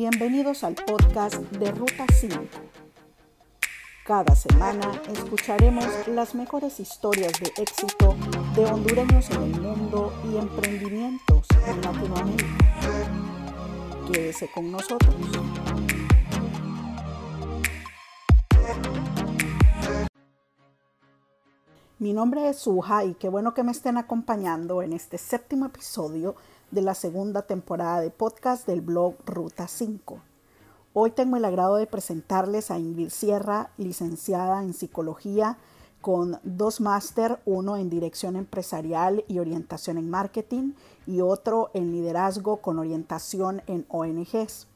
Bienvenidos al podcast de Ruta 5. Cada semana escucharemos las mejores historias de éxito de hondureños en el mundo y emprendimientos en Latinoamérica. Quédese con nosotros. Mi nombre es Suja y qué bueno que me estén acompañando en este séptimo episodio de la segunda temporada de podcast del blog Ruta 5. Hoy tengo el agrado de presentarles a Ingrid Sierra, licenciada en psicología con dos máster, uno en dirección empresarial y orientación en marketing y otro en liderazgo con orientación en ONGs.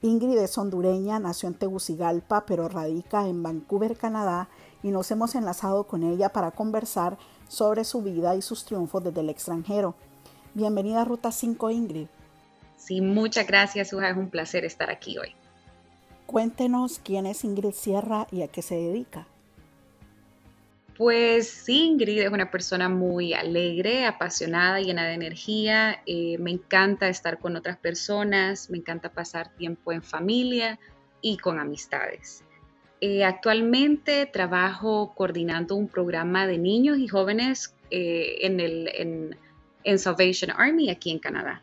Ingrid es hondureña, nació en Tegucigalpa, pero radica en Vancouver, Canadá, y nos hemos enlazado con ella para conversar sobre su vida y sus triunfos desde el extranjero. Bienvenida a Ruta 5, Ingrid. Sí, muchas gracias, Suja. Es un placer estar aquí hoy. Cuéntenos quién es Ingrid Sierra y a qué se dedica. Pues sí, Ingrid es una persona muy alegre, apasionada, llena de energía. Eh, me encanta estar con otras personas, me encanta pasar tiempo en familia y con amistades. Eh, actualmente trabajo coordinando un programa de niños y jóvenes eh, en, el, en en Salvation Army aquí en Canadá.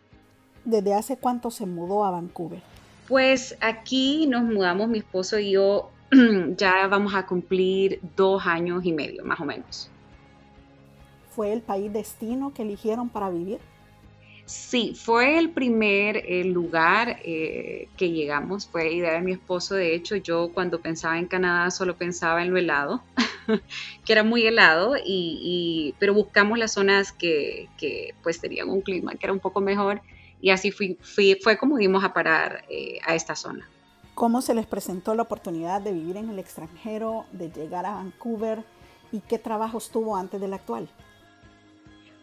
¿Desde hace cuánto se mudó a Vancouver? Pues aquí nos mudamos mi esposo y yo, ya vamos a cumplir dos años y medio, más o menos. ¿Fue el país destino que eligieron para vivir? Sí, fue el primer eh, lugar eh, que llegamos, fue idea de mi esposo. De hecho, yo cuando pensaba en Canadá solo pensaba en lo helado, que era muy helado, y, pero buscamos las zonas que, pues tenían un clima que era un poco mejor y así fui, fue como dimos a parar eh, a esta zona. ¿Cómo se les presentó la oportunidad de vivir en el extranjero, de llegar a Vancouver y qué trabajos tuvo antes del actual?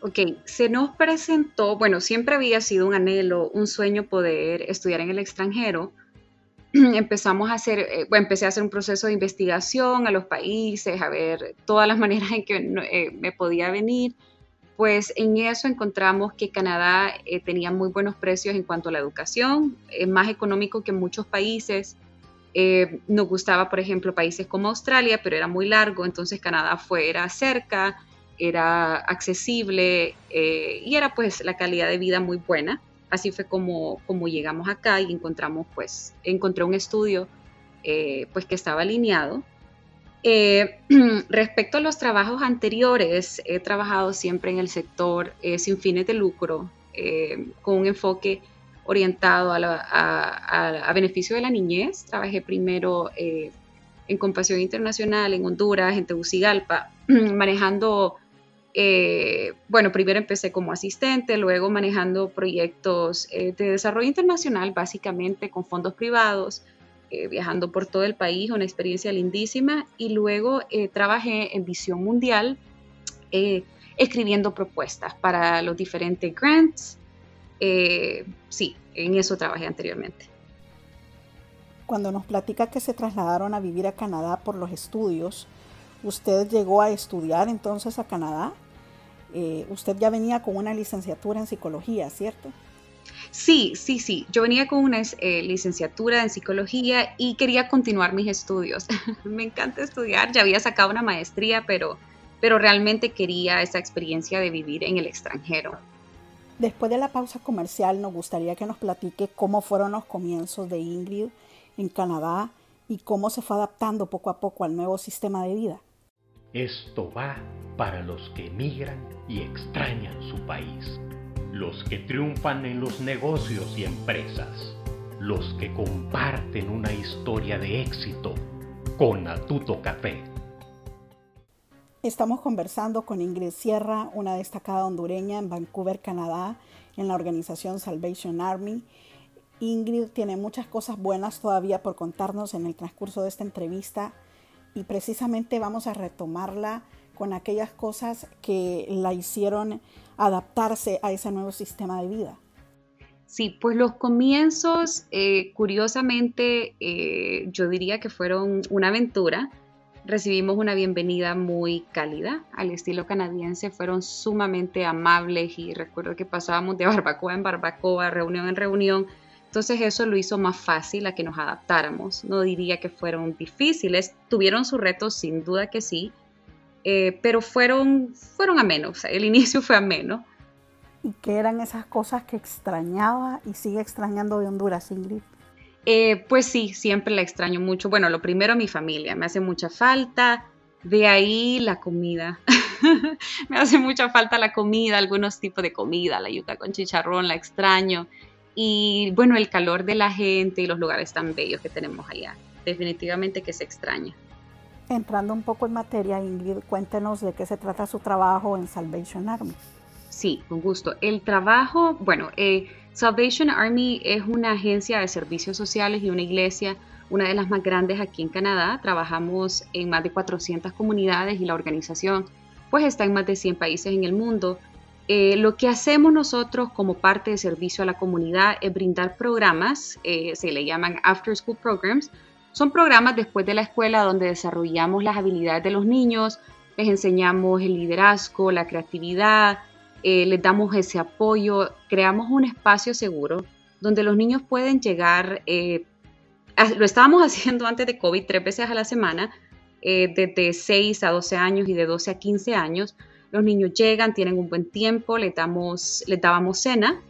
Ok, se nos presentó, bueno, siempre había sido un anhelo, un sueño poder estudiar en el extranjero. Empezamos a hacer, eh, bueno, empecé a hacer un proceso de investigación a los países, a ver todas las maneras en que eh, me podía venir. Pues en eso encontramos que Canadá eh, tenía muy buenos precios en cuanto a la educación, es más económico que muchos países. nos gustaba, por ejemplo, países como Australia, pero era muy largo, entonces Canadá fue, era cerca era accesible eh, y era pues la calidad de vida muy buena. Así fue como, como llegamos acá y encontramos pues, encontré un estudio eh, pues que estaba alineado. Eh, respecto a los trabajos anteriores, he trabajado siempre en el sector sin fines de lucro, con un enfoque orientado a, beneficio de la niñez. Trabajé primero en Compasión Internacional en Honduras, en Tegucigalpa, manejando eh, bueno, primero empecé como asistente, luego manejando proyectos eh, de desarrollo internacional, básicamente con fondos privados, eh, viajando por todo el país, una experiencia lindísima, y luego trabajé en Visión Mundial, escribiendo propuestas para los diferentes grants. sí, en eso trabajé anteriormente. Cuando nos platica que se trasladaron a vivir a Canadá por los estudios, ¿usted llegó a estudiar entonces a Canadá? Eh, usted ya venía con una licenciatura en psicología, ¿cierto? Sí, sí, sí. Yo venía con una eh, licenciatura en psicología y quería continuar mis estudios. Me encanta estudiar, ya había sacado una maestría, pero, pero realmente quería esa experiencia de vivir en el extranjero. Después de la pausa comercial, nos gustaría que nos platique cómo fueron los comienzos de Ingrid en Canadá y cómo se fue adaptando poco a poco al nuevo sistema de vida. Esto va para los que emigran y extrañan su país, los que triunfan en los negocios y empresas, los que comparten una historia de éxito con Atuto Café. Estamos conversando con Ingrid Sierra, una destacada hondureña en Vancouver, Canadá, en la organización Salvation Army. Ingrid tiene muchas cosas buenas todavía por contarnos en el transcurso de esta entrevista y precisamente vamos a retomarla con aquellas cosas que la hicieron adaptarse a ese nuevo sistema de vida. Sí, pues los comienzos, eh, curiosamente, eh, yo diría que fueron una aventura. Recibimos una bienvenida muy cálida al estilo canadiense, fueron sumamente amables y recuerdo que pasábamos de barbacoa en barbacoa, reunión en reunión, Entonces eso lo hizo más fácil a que nos adaptáramos. No diría que fueron difíciles, tuvieron sus retos sin duda que sí, eh, pero fueron, fueron menos. el inicio fue ameno. ¿Y qué eran esas cosas que extrañaba y sigue extrañando de Honduras, Ingrid? Eh, pues sí, siempre la extraño mucho. Bueno, lo primero mi familia, me hace mucha falta. De ahí la comida. me hace mucha falta la comida, algunos tipos de comida, la yuca con chicharrón, la extraño. Y bueno, el calor de la gente y los lugares tan bellos que tenemos allá. Definitivamente que se extraña. Entrando un poco en materia, Ingrid, cuéntenos de qué se trata su trabajo en Salvation Army. Sí, con gusto. El trabajo, bueno, eh, Salvation Army es una agencia de servicios sociales y una iglesia, una de las más grandes aquí en Canadá. Trabajamos en más de 400 comunidades y la organización pues está en más de 100 países en el mundo. Eh, lo que hacemos nosotros como parte de servicio a la comunidad es brindar programas, eh, se le llaman After School Programs. Son programas después de la escuela donde desarrollamos las habilidades de los niños, les enseñamos el liderazgo, la creatividad, eh, les damos ese apoyo, creamos un espacio seguro donde los niños pueden llegar, lo estábamos haciendo antes de COVID tres veces a la semana, eh, desde 6 a 12 años y de 12 a 15 años. Los niños llegan, tienen un buen tiempo, les, damos, les dábamos cena.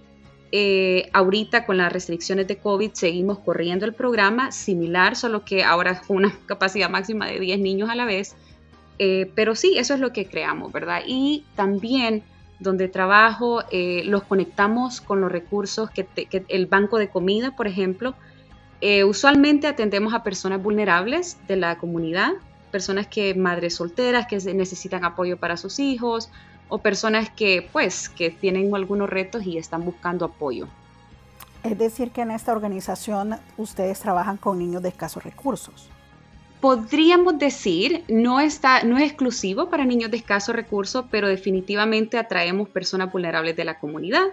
Eh, ahorita con las restricciones de COVID seguimos corriendo el programa similar, solo que ahora con una capacidad máxima de 10 niños a la vez. Eh, pero sí, eso es lo que creamos, ¿verdad? Y también donde trabajo, los conectamos con los recursos que, que, el banco de comida, por ejemplo. usualmente atendemos a personas vulnerables de la comunidad personas que madres solteras que necesitan apoyo para sus hijos o personas que pues que tienen algunos retos y están buscando apoyo. Es decir, que en esta organización ustedes trabajan con niños de escasos recursos. Podríamos decir, no, está, no es exclusivo para niños de escasos recursos, pero definitivamente atraemos personas vulnerables de la comunidad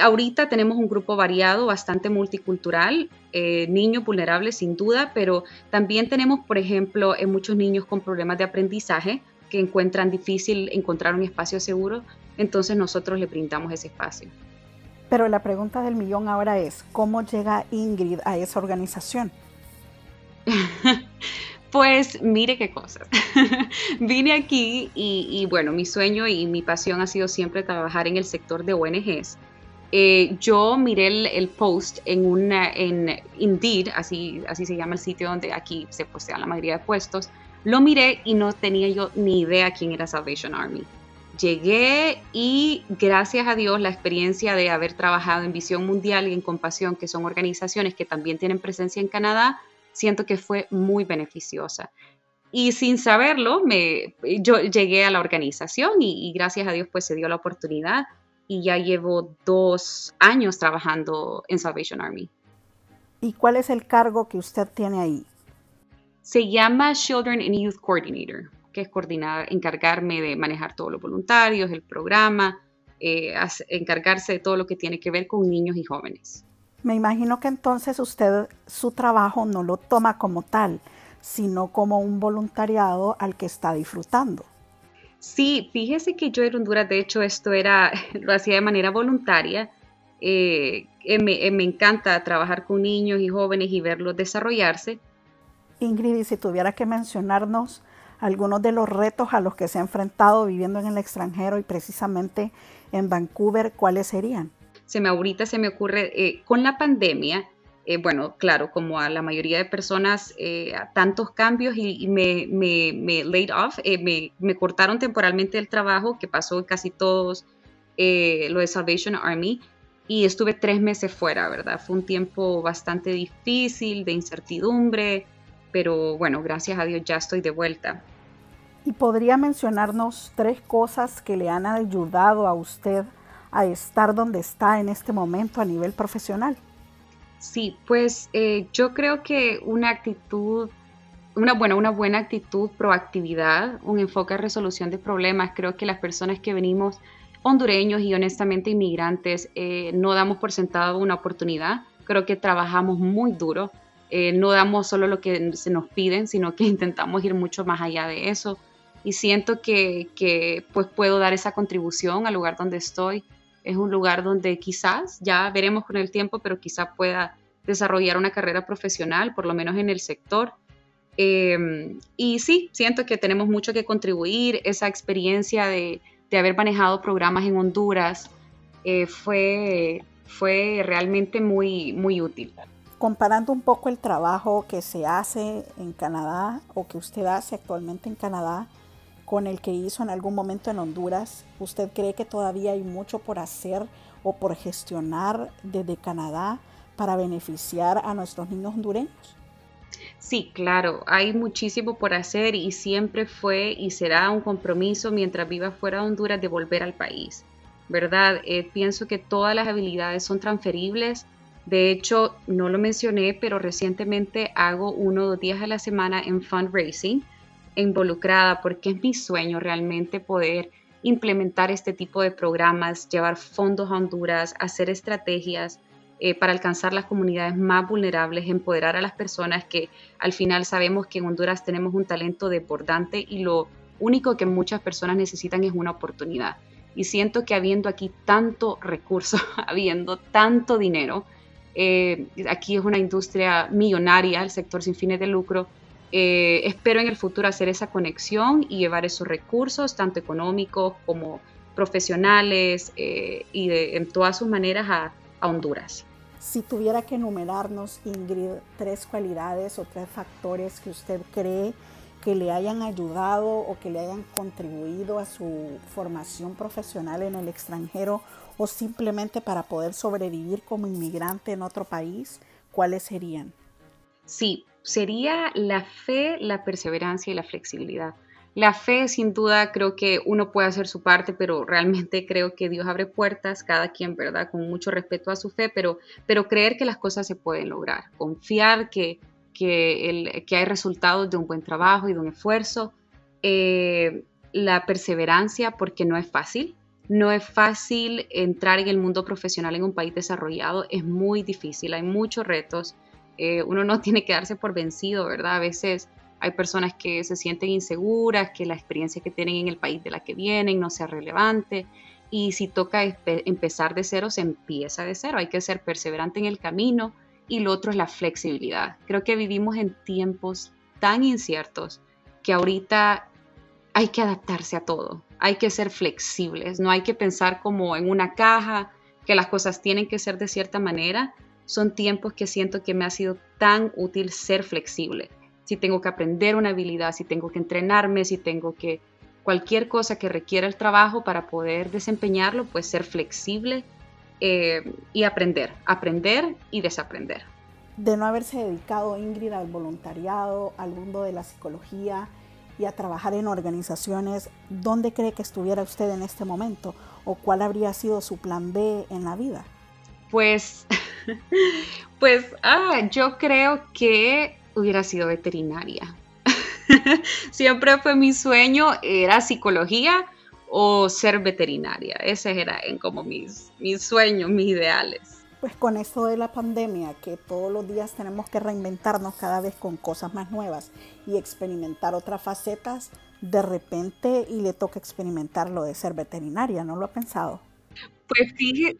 ahorita tenemos un grupo variado, bastante multicultural, eh, niños vulnerables sin duda, pero también tenemos, por ejemplo, en muchos niños con problemas de aprendizaje que encuentran difícil encontrar un espacio seguro, entonces nosotros le brindamos ese espacio. Pero la pregunta del millón ahora es, ¿cómo llega Ingrid a esa organización? Pues mire qué cosas. Vine aquí y, y, bueno, mi sueño y mi pasión ha sido siempre trabajar en el sector de ONGs. Eh, yo miré el, post en una, en Indeed, así, así se llama el sitio donde aquí se postean la mayoría de puestos. Lo miré y no tenía yo ni idea quién era Salvation Army. Llegué y gracias a Dios la experiencia de haber trabajado en Visión Mundial y en Compasión, que son organizaciones que también tienen presencia en Canadá, siento que fue muy beneficiosa. Y sin saberlo, me, yo llegué a la organización y, y gracias a Dios pues se dio la oportunidad y ya llevo dos años trabajando en Salvation Army. ¿Y cuál es el cargo que usted tiene ahí? Se llama Children and Youth Coordinator, que es coordinar, encargarme de manejar todos los voluntarios, el programa, eh, encargarse de todo lo que tiene que ver con niños y jóvenes. Me imagino que entonces usted su trabajo no lo toma como tal, sino como un voluntariado al que está disfrutando. Sí, fíjese que yo en Honduras, de hecho, esto era, lo hacía de manera voluntaria. Eh, eh, me, eh, me, encanta trabajar con niños y jóvenes y verlos desarrollarse. Ingrid, y si tuviera que mencionarnos algunos de los retos a los que se ha enfrentado viviendo en el extranjero y precisamente en Vancouver, ¿cuáles serían? Se me ahorita se me ocurre, con la pandemia, eh, bueno, claro, como a la mayoría de personas, eh, tantos cambios y, me, me, laid off, eh, me, cortaron temporalmente el trabajo, que pasó casi todos lo de Salvation Army, y estuve tres meses fuera, ¿verdad? Fue un tiempo bastante difícil, de incertidumbre, pero bueno, gracias a Dios ya estoy de vuelta. ¿Y podría mencionarnos tres cosas que le han ayudado a usted a estar donde está en este momento a nivel profesional? Sí, pues eh, yo creo que una actitud, una buena, una buena actitud, proactividad, un enfoque a resolución de problemas. Creo que las personas que venimos hondureños y honestamente inmigrantes eh, no damos por sentado una oportunidad. Creo que trabajamos muy duro. Eh, no damos solo lo que se nos piden, sino que intentamos ir mucho más allá de eso. Y siento que, que pues puedo dar esa contribución al lugar donde estoy Es un lugar donde quizás, ya veremos con el tiempo, pero quizá pueda desarrollar una carrera profesional, por lo menos en el sector. Em, y sí, siento que tenemos mucho que contribuir. Esa experiencia de, haber manejado programas en Honduras eh, fue, fue realmente muy, muy útil. Comparando un poco el trabajo que se hace en Canadá o que usted hace actualmente en Canadá con el que hizo en algún momento en Honduras, ¿usted cree que todavía hay mucho por hacer o por gestionar desde Canadá para beneficiar a nuestros niños hondureños? Sí, claro, hay muchísimo por hacer y siempre fue y será un compromiso mientras viva fuera de Honduras de volver al país, ¿verdad? Eh, pienso que todas las habilidades son transferibles. De hecho, no lo mencioné, pero recientemente hago uno o dos días a la semana en fundraising involucrada porque es mi sueño realmente poder implementar este tipo de programas, llevar fondos a Honduras, hacer estrategias eh, para alcanzar las comunidades más vulnerables, empoderar a las personas que al final sabemos que en Honduras tenemos un talento desbordante y lo único que muchas personas necesitan es una oportunidad. Y siento que habiendo aquí tanto recurso, habiendo tanto dinero, eh, aquí es una industria millonaria, el sector sin fines de lucro, eh, espero en el futuro hacer esa conexión y llevar esos recursos, tanto económicos como profesionales y en todas sus maneras a Honduras. Si tuviera que enumerarnos, Ingrid, tres cualidades o tres factores que usted cree que le hayan ayudado o que le hayan contribuido a su formación profesional en el extranjero o simplemente para poder sobrevivir como inmigrante en otro país, ¿cuáles serían? Sí, sería la fe, la perseverancia y la flexibilidad. La fe, sin duda, creo que uno puede hacer su parte, pero realmente creo que Dios abre puertas, cada quien, ¿verdad? Con mucho respeto a su fe, pero, pero creer que las cosas se pueden lograr, confiar que, que, hay resultados de un buen trabajo y de un esfuerzo, eh, la perseverancia, porque no es fácil, no es fácil entrar en el mundo profesional en un país desarrollado, es muy difícil, hay muchos retos, eh, uno no tiene que darse por vencido, ¿verdad? A veces hay personas que se sienten inseguras, que la experiencia que tienen en el país de la que vienen no sea relevante. Y si toca empezar de cero, se empieza de cero. Hay que ser perseverante en el camino. Y lo otro es la flexibilidad. Creo que vivimos en tiempos tan inciertos que ahorita hay que adaptarse a todo. Hay que ser flexibles. No hay que pensar como en una caja, que las cosas tienen que ser de cierta manera. Son tiempos que siento que me ha sido tan útil ser flexible si tengo que aprender una habilidad, si tengo que entrenarme, si tengo que cualquier cosa que requiera el trabajo para poder desempeñarlo, pues ser flexible eh, y aprender, aprender y desaprender. De no haberse dedicado Ingrid al voluntariado, al mundo de la psicología y a trabajar en organizaciones, ¿dónde cree que estuviera usted en este momento? ¿O cuál habría sido su plan B en la vida? Pues, pues, ah, yo creo que hubiera sido veterinaria. Siempre fue mi sueño, era psicología o ser veterinaria. Ese eran como mis, mis sueños, mis ideales. Pues con esto de la pandemia, que todos los días tenemos que reinventarnos cada vez con cosas más nuevas y experimentar otras facetas, de repente y le toca experimentar lo de ser veterinaria, ¿no lo ha pensado? Pues fíjate,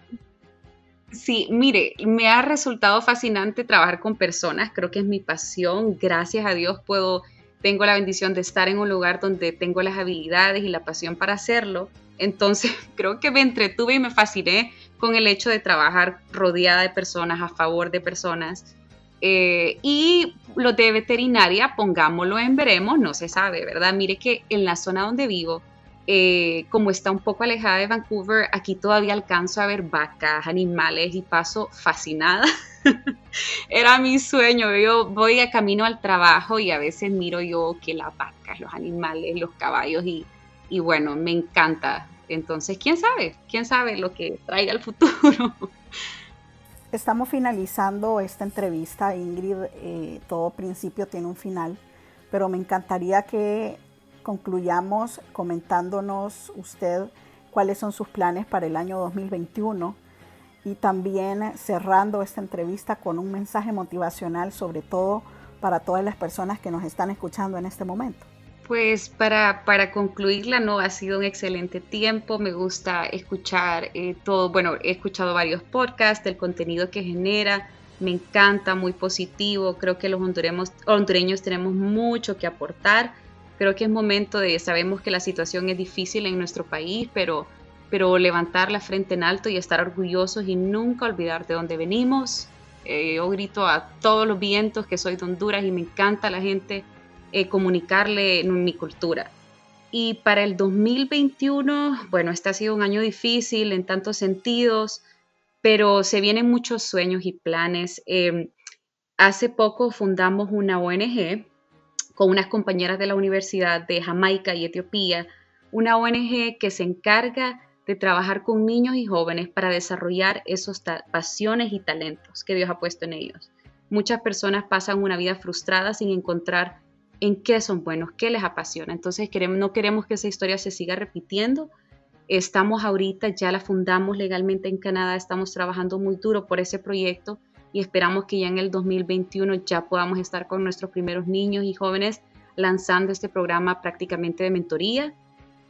Sí, mire, me ha resultado fascinante trabajar con personas, creo que es mi pasión, gracias a Dios puedo, tengo la bendición de estar en un lugar donde tengo las habilidades y la pasión para hacerlo, entonces creo que me entretuve y me fasciné con el hecho de trabajar rodeada de personas, a favor de personas. Eh, y lo de veterinaria, pongámoslo en veremos, no se sabe, ¿verdad? Mire que en la zona donde vivo, eh, como está un poco alejada de Vancouver, aquí todavía alcanzo a ver vacas, animales y paso fascinada. Era mi sueño. Yo voy a camino al trabajo y a veces miro yo que las vacas, los animales, los caballos y, bueno, me encanta. Entonces, ¿quién sabe? ¿Quién sabe lo que traiga el futuro? Estamos finalizando esta entrevista, Ingrid. Eh, todo principio tiene un final, pero me encantaría que concluyamos comentándonos usted cuáles son sus planes para el año 2021 y también cerrando esta entrevista con un mensaje motivacional sobre todo para todas las personas que nos están escuchando en este momento. Pues para, para concluirla, no, ha sido un excelente tiempo. Me gusta escuchar eh, todo. Bueno, he escuchado varios podcasts, el contenido que genera. Me encanta, muy positivo. Creo que los hondureños, hondureños tenemos mucho que aportar. Creo que es momento de, sabemos que la situación es difícil en nuestro país, pero, pero levantar la frente en alto y estar orgullosos y nunca olvidar de dónde venimos. Eh, yo grito a todos los vientos que soy de Honduras y me encanta la gente eh, comunicarle mi cultura. Y para el 2021, bueno, este ha sido un año difícil en tantos sentidos, pero se vienen muchos sueños y planes. Em, hace poco fundamos una ONG con unas compañeras de la Universidad de Jamaica y Etiopía, una ONG que se encarga de trabajar con niños y jóvenes para desarrollar esos pasiones y talentos que Dios ha puesto en ellos. Muchas personas pasan una vida frustrada sin encontrar en qué son buenos, qué les apasiona. Entonces no queremos que esa historia se siga repitiendo. Estamos ahorita, ya la fundamos legalmente en Canadá, estamos trabajando muy duro por ese proyecto y esperamos que ya en el 2021 ya podamos estar con nuestros primeros niños y jóvenes lanzando este programa prácticamente de mentoría.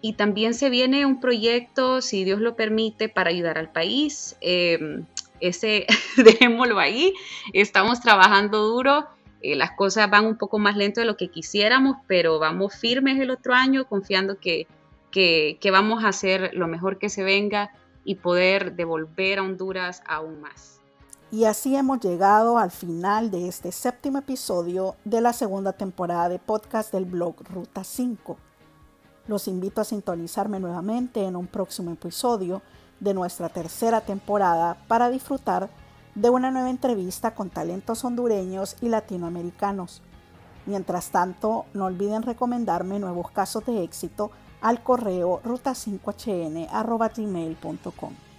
Y también se viene un proyecto, si Dios lo permite, para ayudar al país. Eh, ese, dejémoslo ahí. Estamos trabajando duro eh, las cosas van un poco más lento de lo que quisiéramos, pero vamos firmes el otro año, confiando que, que, que vamos a hacer lo mejor que se venga y poder devolver a Honduras aún más. Y así hemos llegado al final de este séptimo episodio de la segunda temporada de podcast del blog Ruta 5. Los invito a sintonizarme nuevamente en un próximo episodio de nuestra tercera temporada para disfrutar de una nueva entrevista con talentos hondureños y latinoamericanos. Mientras tanto, no olviden recomendarme nuevos casos de éxito al correo ruta5hn.gmail.com.